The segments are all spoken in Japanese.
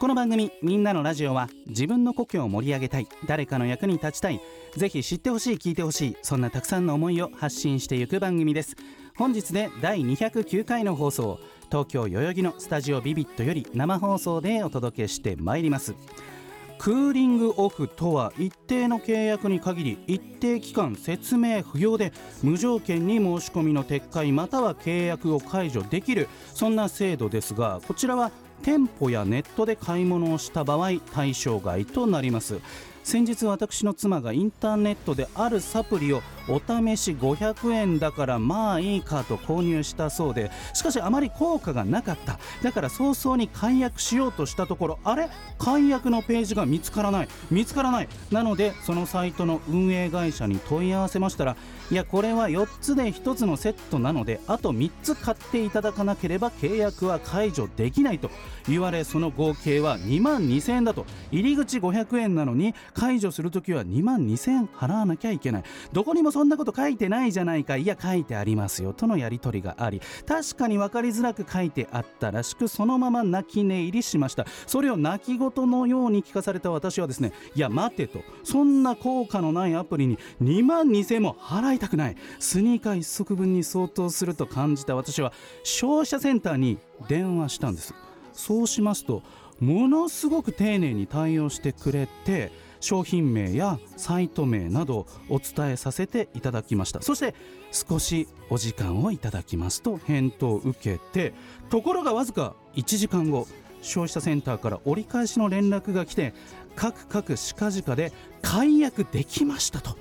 この番組「みんなのラジオは」自分の故郷を盛り上げたい誰かの役に立ちたいぜひ知ってほしい聞いてほしいそんなたくさんの思いを発信していく番組です。本日で第209回の放送東京代々木のスタジオビビットより生放送でお届けしてまいります。クーリングオフとは一定の契約に限り一定期間説明不要で無条件に申し込みの撤回または契約を解除できるそんな制度ですがこちらは店舗やネットで買い物をした場合対象外となります。先日私の妻がインターネットであるサプリをお試し500円だからまあいいかと購入したそうでしかしあまり効果がなかった。だから早々に解約しようとしたところあれ？解約のページが見つからない。見つからない。なのでそのサイトの運営会社に問い合わせましたらいやこれは4つで1つのセットなのであと3つ買っていただかなければ契約は解除できないと。言われその合計は2万2000円だと。入り口500円なのに解除するときは2万2000円払わなきゃいけない。どこにもそんなこと書いてないじゃないか。いや書いてありますよ。とのやり取りがあり。確かに分かりづらく書いてあったらしくそのまま泣き寝入りしました。それを泣き言のように聞かされた私はですねいや待てと。そんな効果のないアプリに2万2000円も払いたくない。スニーカー1足分に相当すると感じた私は消費者センターに電話したんです。そうしますとものすごく丁寧に対応してくれて商品名やサイト名などお伝えさせていただきました。そして少しお時間をいただきますと返答を受けてところがわずか1時間後消費者センターから折り返しの連絡が来て各各近々で解約できましたと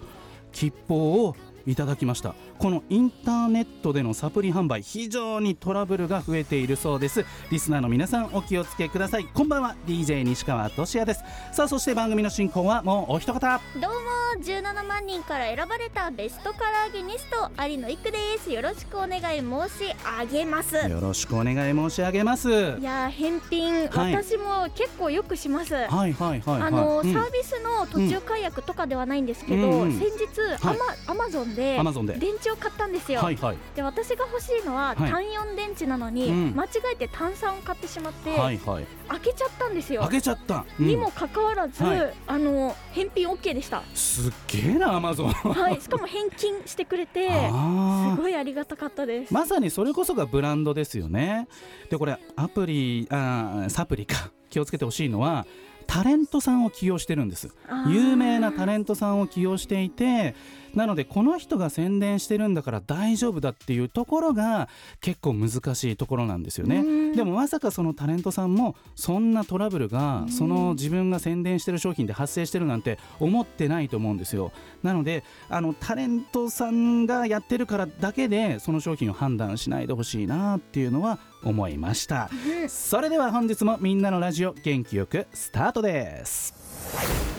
吉報をいただきました。このインターネットでのサプリ販売非常にトラブルが増えているそうです。リスナーの皆さんお気をつけください。こんばんは DJ 西川俊也です。さあそして番組の進行はもうお一方。どうも17万人から選ばれたベストカラーゲニスト有野育です。よろしくお願い申し上げます。よろしくお願い申し上げます。いやー返品、はい。私も結構よくします。はいはいはいはい。あのうん。サービスの途中解約とかではないんですけど、うん。うん。先日、はい。アマアマゾンでアマゾンで。電池を買ったんですよ、はいはい。で私が欲しいのははい。単4電池なのに、うん。間違えて炭酸を買ってしまって、はいはい。開けちゃったんですよ。開けちゃった、うん。にもかかわらず、はい。あの返品 OK でした。すっげえなアマゾンはい。しかも返金してくれて すごいありがたかったです、まさにそれこそがブランドですよね。でこれアプリあーサプリか。気をつけてほしいのはタレントさんを起用してるんです。有名なタレントさんを起用していてなのでこの人が宣伝してるんだから大丈夫だっていうところが結構難しいところなんですよね。うん。でもまさかそのタレントさんもそんなトラブルがうん。その自分が宣伝してる商品で発生してるなんて思ってないと思うんですよ。なのであのタレントさんがやってるからだけでその商品を判断しないでほしいなっていうのは思いました。うん。それでは本日もみんなのラジオ元気よくスタートです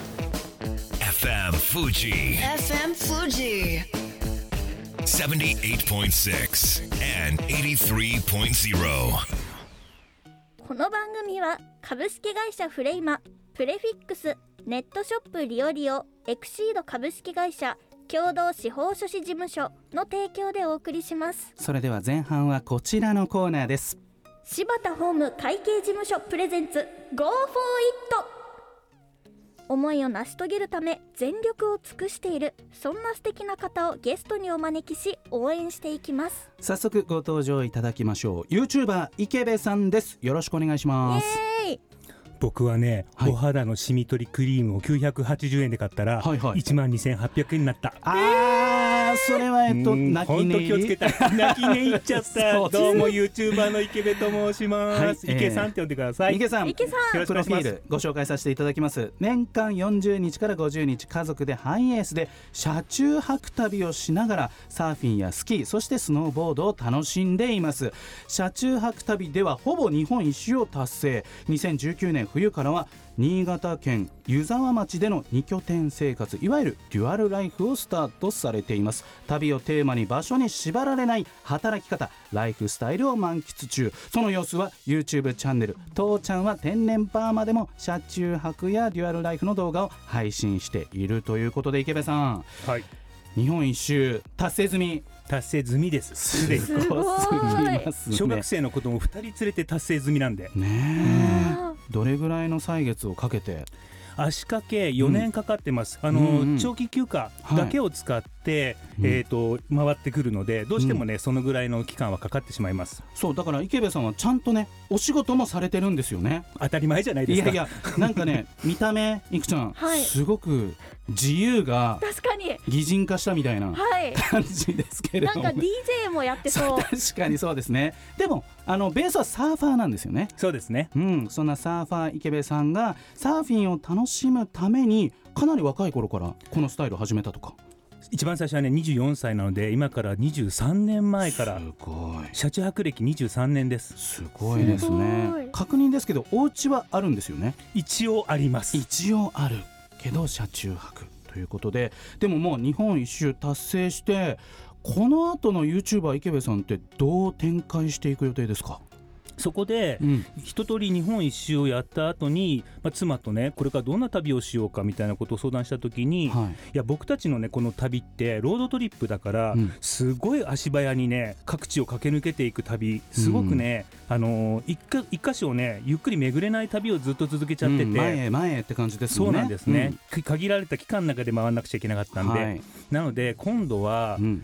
FM Fuji FM Fuji. 78.6 and 83.0. この番組は株式会社フレイマプレフィックスネットショップリオリオエクシード株式会社共同司法書士事務所の提供でお送りしますそれでは前半はこちらのコーナーです柴田ホーム会計事務所プレゼンツ Go for it 思いを成し遂げるため全力を尽くしているそんな素敵な方をゲストにお招きし応援していきます。早速ご登場いただきましょう。YouTuber 池部さんです。よろしくお願いします。僕はね、はい。お肌のシミ取りクリームを980円で買ったら、はいはい。1万2800円になった。あーそれはえっとうん泣き寝気をつけた。泣き寝入っちゃった。どうも YouTuber の池部と申します。はい池さんって呼んでください。池さん池さんプロフィールご紹介させていただきます年間40日から50日家族でハイエースで車中泊旅をしながらサーフィンやスキーそしてスノーボードを楽しんでいます車中泊旅ではほぼ日本一周を達成2019年冬からは新潟県湯沢町での2拠点生活いわゆるデュアルライフをスタートされています。旅をテーマに場所に縛られない働き方ライフスタイルを満喫中。その様子は YouTube チャンネル「父ちゃんは天然パーマ」でも車中泊やデュアルライフの動画を配信しているということで池部さん。はい。日本一周達成済み。達成済みです。す小学生の子供2人連れて達成済みなんで。ねあえどれぐらいの歳月をかけて？足掛け4年かかってます、あの、うんうん長期休暇だけを使って、うん。えー、と回ってくるのでどうしてもね、そのぐらいの期間はかかってしまいます。そうだから池部さんはちゃんとねお仕事もされてるんですよね。当たり前じゃないですか。いやいやなんかね見た目いくちゃん、はい。すごく自由が確かに擬人化したみたいなはい。感じですけれども。なんか DJ もやってそう。確かにそうですね。でもあのベースはサーファーなんですよね。そうですね。うん、そんなサーファー池部さんがサーフィンを楽しむためにかなり若い頃からこのスタイルを始めたとか。一番最初はね24歳なので今から23年前からすごい。車中泊歴23年です。すごいですね。い。確認ですけどお家はあるんですよね？一応あります。一応あるけど車中泊。ということででももう日本一周達成してこの後の YouTuber 池部さんってどう展開していく予定ですか、そこでうん。一通り日本一周をやった後に、まあ、妻とねこれからどんな旅をしようかみたいなことを相談した時に、い、はい。や僕たちのねこの旅ってロードトリップだから、うん。すごい足早にね各地を駆け抜けていく旅すごくね、あのー一か一箇所をねゆっくり巡れない旅をずっと続けちゃってて、うん前へ前へって感じですそうなんですね、く限られた期間の中で回らなくちゃいけなかったんで、はい。なので今度はうん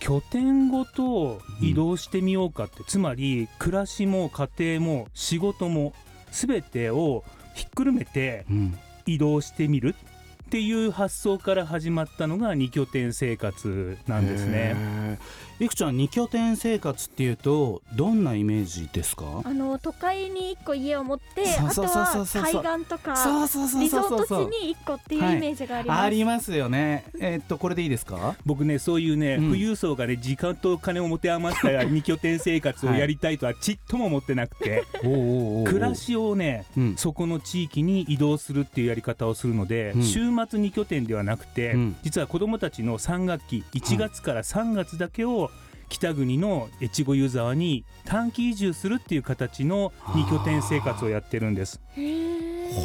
拠点ごと移動してみようかって、つまり暮らしも家庭も仕事も全てをひっくるめてうん。移動してみるっていう発想から始まったのが2拠点生活なんですね。いくちゃん二拠点生活っていうとどんなイメージですか？あの都会に1個家を持ってあとはそう海岸とかそうそうそうリゾート地に1個っていうイメージがあります、ありますよね。えーっとこれでいいですか？僕ねそういうね、うん。富裕層がね時間と金を持て余した2拠点生活をやりたいとはちっとも思ってなくて、暮らしをねうん。そこの地域に移動するっていうやり方をするので、うん。週末2拠点ではなくて、うん。実は子どもたちの3学期1月から3月だけを北国の越後湯沢に短期移住するっていう形の2拠点生活をやってるんです。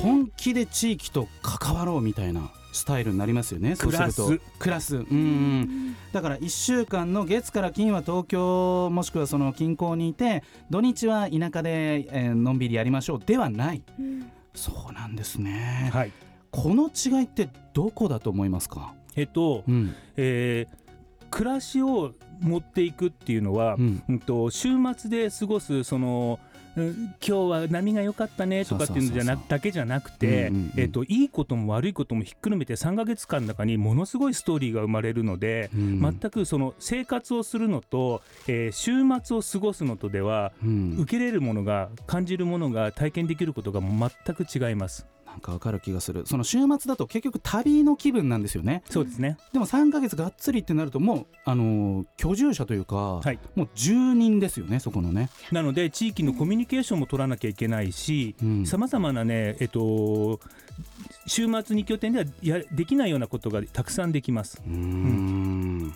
本気で地域と関わろうみたいなスタイルになりますよねそうすると。クラス。クラス。うんうん。だから1週間の月から金は東京もしくはその近郊にいて土日は田舎で、えーのんびりやりましょうではない。うん。そうなんですね。はいこの違いってどこだと思いますか？えっと、うん。えー暮らしを持っていくっていうのは、うん。うんと週末で過ごすそのうん今日は波が良かったねとかっていうのじゃなだけじゃなくて、えっといいことも悪いこともひっくるめて3ヶ月間の中にものすごいストーリーが生まれるので、うん。全くその生活をするのと、えー週末を過ごすのとではうん。受けれるものが感じるものが体験できることが全く違います。なんかわかる気がする。その週末だと結局旅の気分なんですよね。そうですね。でも3ヶ月がっつりってなるともうあのー居住者というか、はい。もう住人ですよねそこのね、なので地域のコミュニケーションも取らなきゃいけないし、うん。さまざまなね、えっと、週末に拠点ではやできないようなことがたくさんできます。うーん。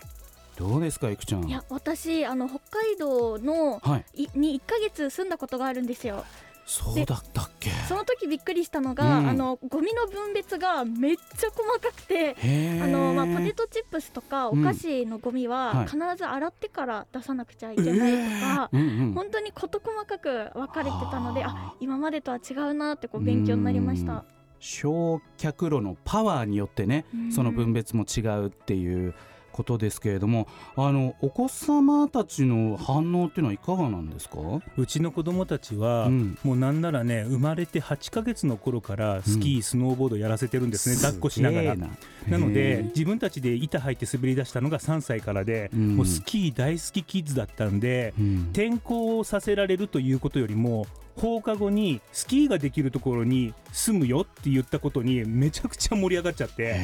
どうですかいくちゃん。いや私あの北海道のはい。いに1ヶ月住んだことがあるんですよそうだったっけ？その時びっくりしたのが、うん。あのゴミの分別がめっちゃ細かくてあのまあ、ポテトチップスとかおうん。菓子のゴミははい。必ず洗ってから出さなくちゃいけないとか、うんうん。本当に事細かく分かれてたのであ。今までとは違うなってこう勉強になりました。焼却炉のパワーによってねうん。その分別も違うっていうことですけれどもあのお子様たちの反応っていうのはいかがなんですか、うちの子供たちは、うん。もうなんならね生まれて8ヶ月の頃からスキー、スノーボードやらせてるんですね抱っこしながら。なえ。のでへ自分たちで板履いて滑り出したのが3歳からで、うん。もうスキー大好きキッズだったんで、転校をさせられるということよりも放課後にスキーができるところに住むよって言ったことにめちゃくちゃ盛り上がっちゃって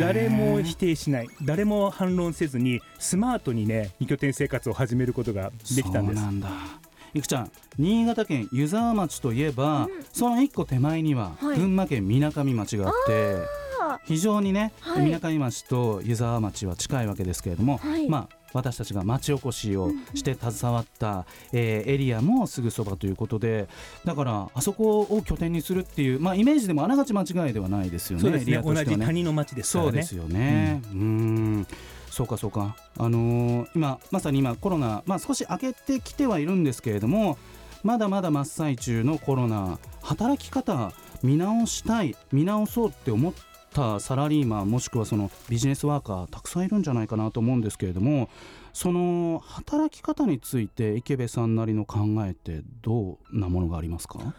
誰も否定しない。誰も反論せずにスマートにね二拠点生活を始めることができたんです。そうなんだ。いくちゃん新潟県湯沢町といえば、うん。その一個手前にははい。群馬県みなかみ町があって、あ非常にねはい。みなかみ町と湯沢町は近いわけですけれども、はい。まあ私たちが町おこしをして携わった、えーエリアもすぐそばということでだからあそこを拠点にするっていう、まあ、イメージでもあながち間違いではないですよねそうですエリね同じ。谷の町ですからねそうですよね。うーんそうかそうか。あのー今まさに今コロナまあ少し明けてきてはいるんですけれども、まだまだ真っ最中のコロナ働き方見直したい見直そうって思ったサラリーマンもしくはそのビジネスワーカーたくさんいるんじゃないかなと思うんですけれども。その働き方について池部さんなりの考えってどんなものがありますか？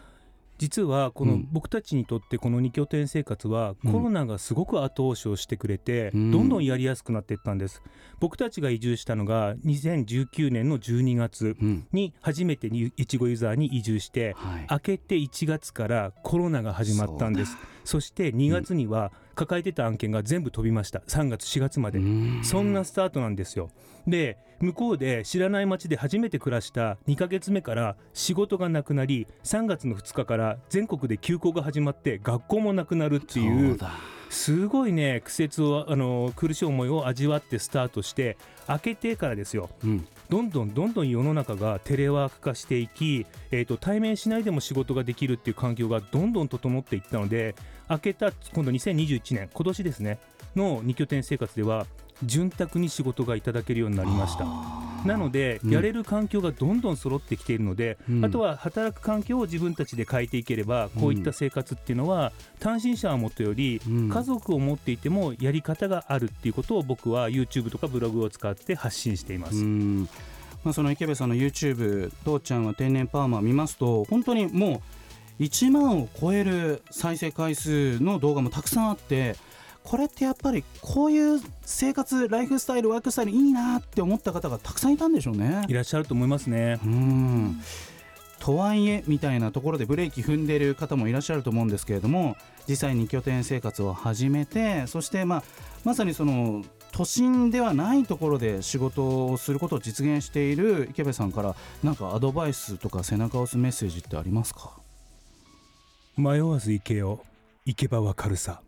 実はこのうん僕たちにとってこの2拠点生活はうんコロナがすごく後押しをしてくれてうんどんどんやりやすくなっていったんです僕たちが移住したのが2019年の12月うん、に初めてにいちごユーザーに移住してはい。明けて1月からコロナが始まったんですそして2月には抱えてた案件が全部飛びました。3月4月まで。うん。そんなスタートなんですよ。で向こうで知らない町で初めて暮らした2ヶ月目から仕事がなくなり3月の2日から全国で休校が始まって学校もなくなるっていうすごいね苦節をあの苦しい思いを味わってスタートして明けてからですよ。うんどんどんどんどん世の中がテレワーク化していき、えー、と対面しないでも仕事ができるっていう環境がどんどん整っていったので明けた今度2021年今年ですねの2拠点生活では潤沢に仕事がいただけるようになりました。なので、うん。やれる環境がどんどん揃ってきているので、うん。あとは働く環境を自分たちで変えていければこういった生活っていうのは単身者はもとよりうん。家族を持っていてもやり方があるっていうことを僕は YouTube とかブログを使って発信しています。うん。まあ、その池部さんの YouTube「父ちゃんは天然パーマ」見ますと本当にもう1万を超える再生回数の動画もたくさんあってこれってやっぱりこういう生活ライフスタイルワークスタイルいいなって思った方がたくさんいたんでしょうねい。らっしゃると思いますね。うんとはいえみたいなところでブレーキ踏んでる方もいらっしゃると思うんですけれども実際に拠点生活を始めてそして、まあ、まさにその都心ではないところで仕事をすることを実現している池部さんからなんかアドバイスとか背中を押すメッセージってありますか？迷わず行けよ行けばわかるさ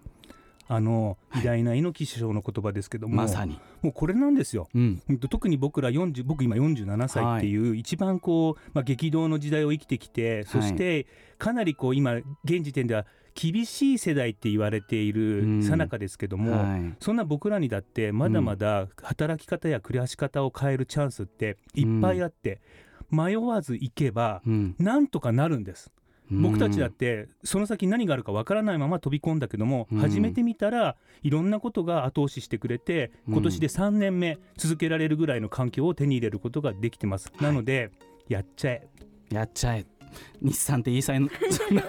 あの偉大な猪木首相の言葉ですけども、まさに、もうこれなんですよ。うん。特に僕ら40僕今47歳っていう、一番こう、まあ、激動の時代を生きてきてそしてかなりこう今現時点では厳しい世代って言われていうん。る最中ですけども、はい。そんな僕らにだってまだまだ働き方や暮らし方を変えるチャンスっていっぱいあって、迷わず行けばうん。なんとかなるんです。僕たちだっうんてその先何があるかわからないまま飛び込んだけども、うん。始めてみたらいろんなことが後押ししてくれてうん。今年で3年目続けられるぐらいの環境を手に入れることができてます、なのでやっちゃえ。やっちゃえ。日産って言いそうに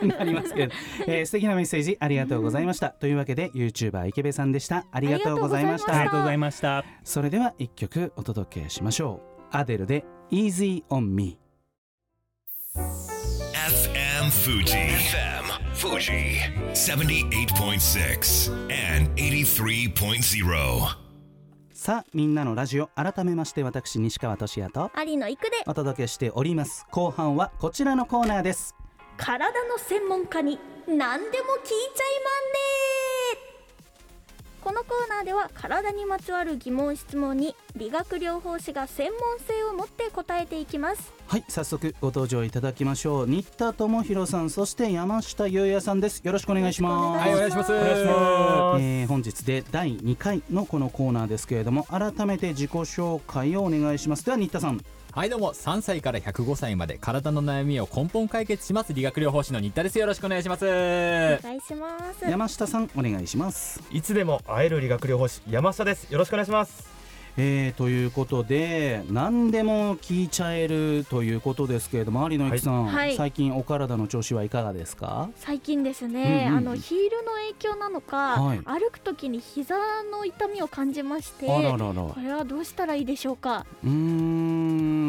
な りますけど、えー素敵なメッセージありがとうございました。というわけで YouTuber 池部さんでした。ありがとうございました。ありがとうございました。それでは一曲お届けしましょう。アデルで Easy on Me FM Fuji. FM Fuji. 78.6 and 83.0. さあみんなのラジオ改めまして私西川俊也と有野育でお届けしております後半はこちらのコーナーです体の専門家に何でも聞いちゃいまんねこのコーナーでは体にまつわる疑問質問に理学療法士が専門性を持って答えていきます。はい早速ご登場いただきましょう。新田智弘さんそして山下優也さんです。よろしくお願いします。よろしくお願いします。お願いします。えー本日で第2回のこのコーナーですけれども改めて自己紹介をお願いします。では新田さんはいどうも。3歳から105歳まで体の悩みを根本解決します理学療法士の新田です。よろしくお願いします。お願いします。山下さんお願いします。いつでも会える理学療法士山下です。よろしくお願いします。えー、ということで何でも聞いちゃえるということですけれども有野由紀さん、はい。最近お体の調子はいかがですか？最近ですね、うんうん。あのヒールの影響なのか、はい。歩くときに膝の痛みを感じましてあららら。これはどうしたらいいでしょうか？うー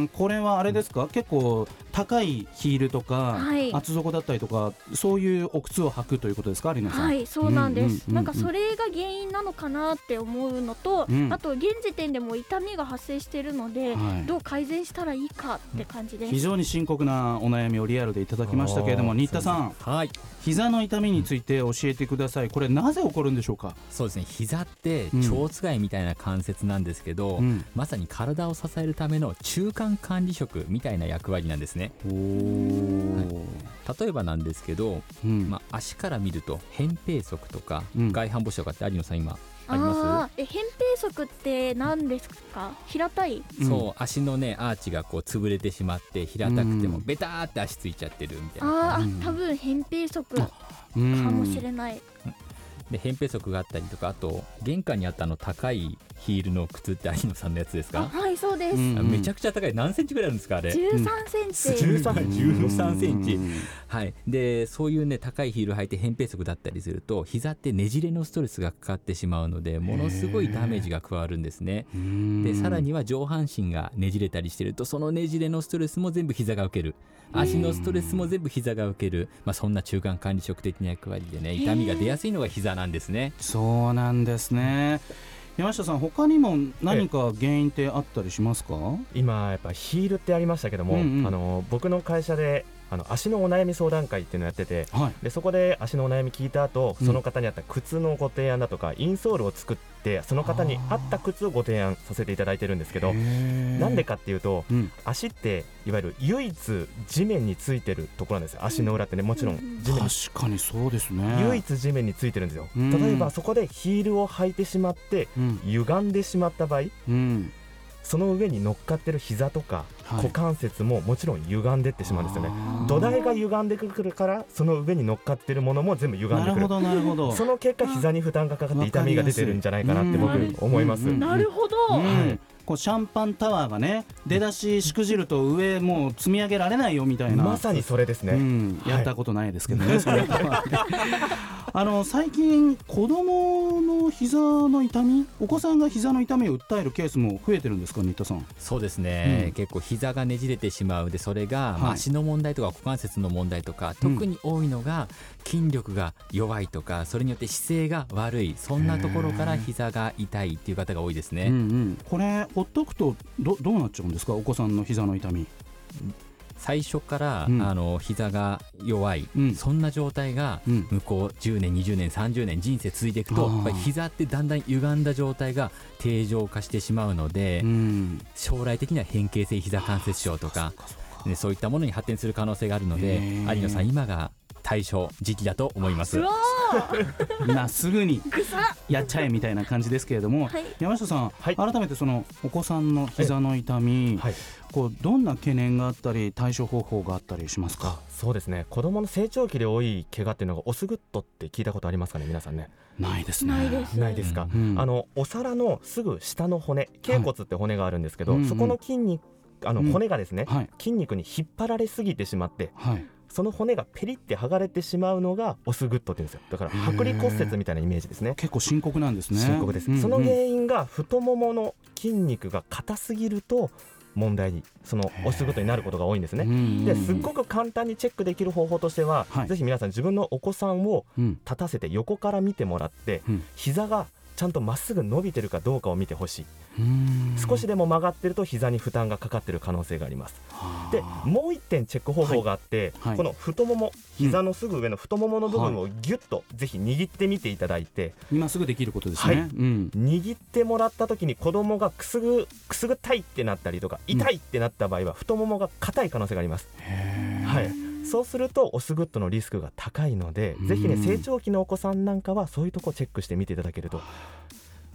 んこれはあれですか？結構高いヒールとか、はい。厚底だったりとかそういうお靴を履くということですか？有野さん。はいそうなんです、うんうんうんうん。なんかそれが原因なのかなって思うのと、うん。あと現時点でも痛みが発生しているので、はい。どう改善したらいいかって感じです、非常に深刻なお悩みをリアルでいただきましたけれども新田さん。はい。膝の痛みについて教えてください。これなぜ起こるんでしょうか、そうですね。膝ってうん。蝶ついみたいな関節なんですけど、うん。まさに体を支えるための中間管理職みたいな役割なんですね。おー。例えばなんですけど、うん。まあ、足から見ると扁平足とか、うん。外反母趾とかって有野さん今あります？え扁平足って何ですか？平たい？うん。そう足のねアーチがこう潰れてしまって平たくてもうん。ベターって足ついちゃってるみたいな。あうん。ー多分扁平足かうん。もしれない、で扁平足があったりとかあと玄関にあったあの高いヒールの靴って有野さんのやつですか、あはいそうです、うんあめちゃくちゃ高い。何センチぐらいあるんですかあれ？13センチ、13 13センチ。うんはい、でそういうね高いヒール履いて扁平足だったりすると膝ってねじれのストレスがかかってしまうのでものすごいダメージが加わるんですね。うん。でさらには上半身がねじれたりしてるとそのねじれのストレスも全部膝が受ける。足のストレスも全部膝が受ける、まあ、そんな中間管理職的な役割でね痛みが出やすいのが膝なんですね。そうなんですね。山下さん他にも何か原因ってあったりしますか、今やっぱヒールってありましたけども、うんうん。あの僕の会社であの足のお悩み相談会っていうのをやっててはい。でそこで足のお悩み聞いた後うん。その方に合った靴のご提案だとか、インソールを作ってその方に合った靴をご提案させていただいてるんですけどななんでかっていうとうん。足っていわゆる唯一地面についてるところなんですよ。足の裏ってねもちろん地面に。確かにそうですね。唯一地面についてるんですよ。うん。例えばそこでヒールを履いてしまってうん。歪んでしまった場合うんその上に乗っかってる膝とかはい。股関節ももちろん歪んでってしまうんですよね。土台が歪んでくるからその上に乗っかってるものも全部歪んでくるなるほどなるほど。その結果膝に負担がかかって痛みが出てるんじゃないかなって僕うん。思います。うん。なるほど、うん。はいこうシャンパンタワーがね出だししくじると上もう積み上げられないよみたいな。まさにそれですね、うん、はい。やったことないですけどね、それは。あの最近子供の膝の痛み？お子さんが膝の痛みを訴えるケースも増えてるんですか新田さん。そうですね、うん。結構膝がねじれてしまう。でそれが、足の問題とか股関節の問題とかうん。特に多いのが筋力が弱いとかそれによって姿勢が悪いそんなところから膝が痛いっていう方が多いですね、うんうん、これほっとくとどどうなっちゃうんですか？お子さんの膝の痛み。最初から、うん。あの膝が弱い、うん。そんな状態がうん。向こう10年20年30年人生続いていくとっぱり膝ってだんだん歪んだ状態が定常化してしまうので、うん。将来的には変形性膝関節症とかね、そういったものに発展する可能性があるので有野さん今が対処時期だと思います。うわ 今すぐにやっちゃえみたいな感じですけれども、はい。山下さん、はい。改めてそのお子さんの膝の痛み、はい。こうどんな懸念があったり対処方法があったりしますか？そうですね。子供の成長期で多い怪我っていうのがオスグッドって聞いたことありますかね皆さんね。ないですね。ないです。ないですか、うん。あのお皿のすぐ下の骨頸骨って骨があるんですけど、うんうん。そこの筋肉あのうん。骨がですね、はい。筋肉に引っ張られすぎてしまってはいその骨がペリって剥がれてしまうのがオスグッドって言うんですよ。だから剥離骨折みたいなイメージですね。結構深刻なんですね。深刻です、うん。うんその原因が太ももの筋肉が硬すぎると問題にそのオスグッドになることが多いんですね、うん。ですっごく簡単にチェックできる方法としては、はい。ぜひ皆さん自分のお子さんをうん。立たせて横から見てもらって、うん。膝がちゃんとまっすぐ伸びてるかどうかを見てほしい。うん。少しでも曲がってると膝に負担がかかってる可能性があります。はあ。でもう一点チェック方法があって、はい。はいこの太もも膝のすぐ上の太ももの部分をギュッとぜひ握ってみていただいて、今すぐできることですね、はい。うん。握ってもらった時に子供がくすぐくすぐったいってなったりとか痛いってなった場合は太ももが硬い可能性があります、はい、そうするとオスグッドのリスクが高いのでうん。ぜひね成長期のお子さんなんかはそういうとこチェックしてみていただけると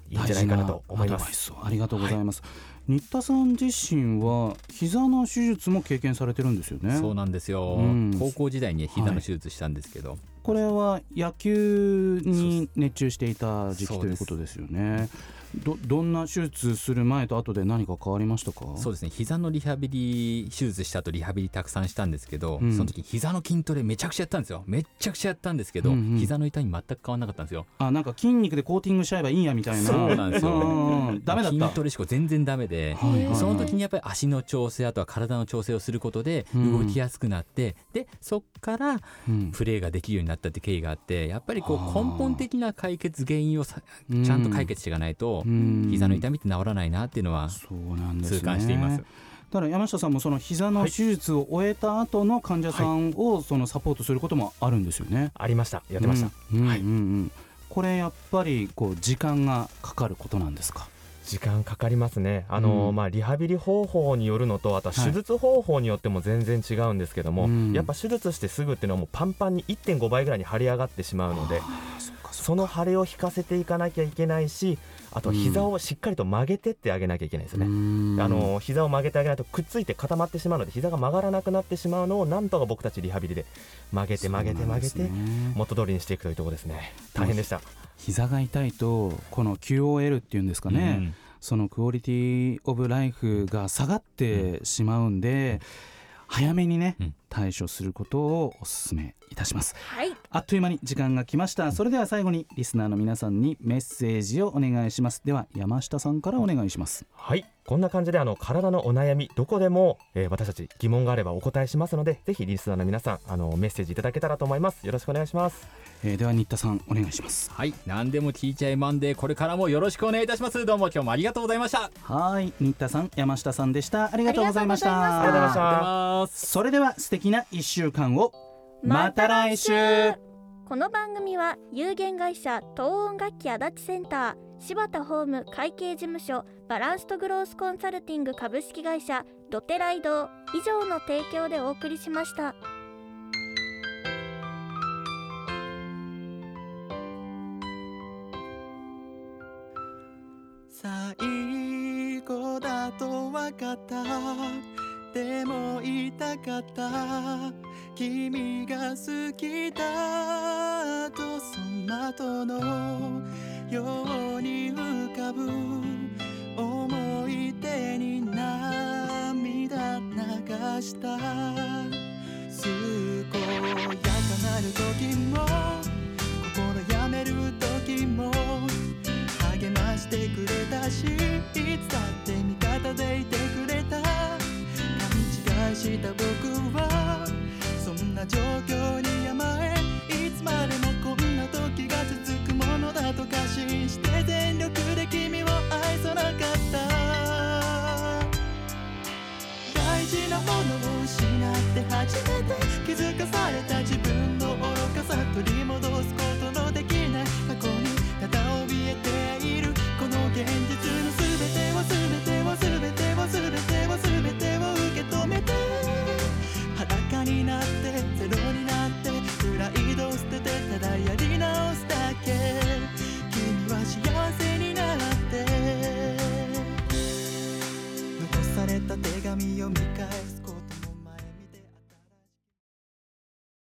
いいんじゃないかなと思いま大事なアドバイすスを。ありがとうございます、新田さん自身は膝の手術も経験されてるんですよね。そうなんですよ、うん。高校時代に膝の手術したんですけど、これは野球に熱中していた時期ということですよねどどんな手術する前と後で何か変わりましたか？そうですね。膝のリハビリ手術した後リハビリたくさんしたんですけど、うん。その時膝の筋トレめちゃくちゃやったんですよ。めちゃくちゃやったんですけど、うん。うん膝の痛み全く変わらなかったんですよ。あなんか筋肉でコーティングしちゃえばいいんやみたいな。そうなんですよ。うんうんうん。ダメだった。筋トレしか全然ダメで、はいはいはい。その時にやっぱり足の調整あとは体の調整をすることでうん。動きやすくなって、でそっからうん。プレーができるようになったって経緯があってやっぱりこうはあ根本的な解決原因をちゃんと解決していかないとうん。膝の痛みって治らないなっていうのは痛感しています。だから山下さんもその膝の手術を終えた後の患者さんをそのサポートすることもあるんですよね。ありました。やってました、うん。うんうんはい。うんこれやっぱりこう時間がかかることなんですか？時間かかりますね。あの、うん。まあ、リハビリ方法によるのとあとは手術方法によっても全然違うんですけども、うん。やっぱ手術してすぐっていうのはもうパンパンに1.5倍ぐらいに腫れ上がってしまうのでその腫れを引かせていかなきゃいけないしあとは膝をしっかりと曲げてってあげなきゃいけないですかね。うん。あの膝を曲げてあげないとくっついて固まってしまうので膝が曲がらなくなってしまうのをなんとか僕たちリハビリで曲げて曲げて曲げて元通りにしていくというところですね。大変でした。膝が痛いとこの QOL っていうんですかね、うん。そのクオリティオブライフが下がってしまうんで、早めにね、うん対処することをお勧めいたします。はい。あっという間に時間が来ました。それでは最後にリスナーの皆さんにメッセージをお願いします。では山下さんからお願いします。はい。こんな感じであの体のお悩みどこでも、えー私たち疑問があればお答えしますのでぜひリスナーの皆さんあのメッセージいただけたらと思います。よろしくお願いします。えーでは新田さんお願いします。はい。何でも聞いちゃいマンデーこれからもよろしくお願いいたします。どうも今日もありがとうございました。はい。新田さん山下さんでした。ありがとうございました。ありがとうございました。ありがとうございました。ありがとうございます。それでは素敵な一週間を。また来週。この番組は有限会社東音楽器足立センター柴田ホーム会計事務所バランスとグロースコンサルティング株式会社ロテライド以上の提供でお送りしました。最後だと分かったでも言いたかった。君が好きだとその後のように浮かぶ。思い出に涙流した。健やかなる時も心やめる時も励ましてくれたしいつだって味方でいてくれた。愛した僕はそんな状況に甘えいつまでも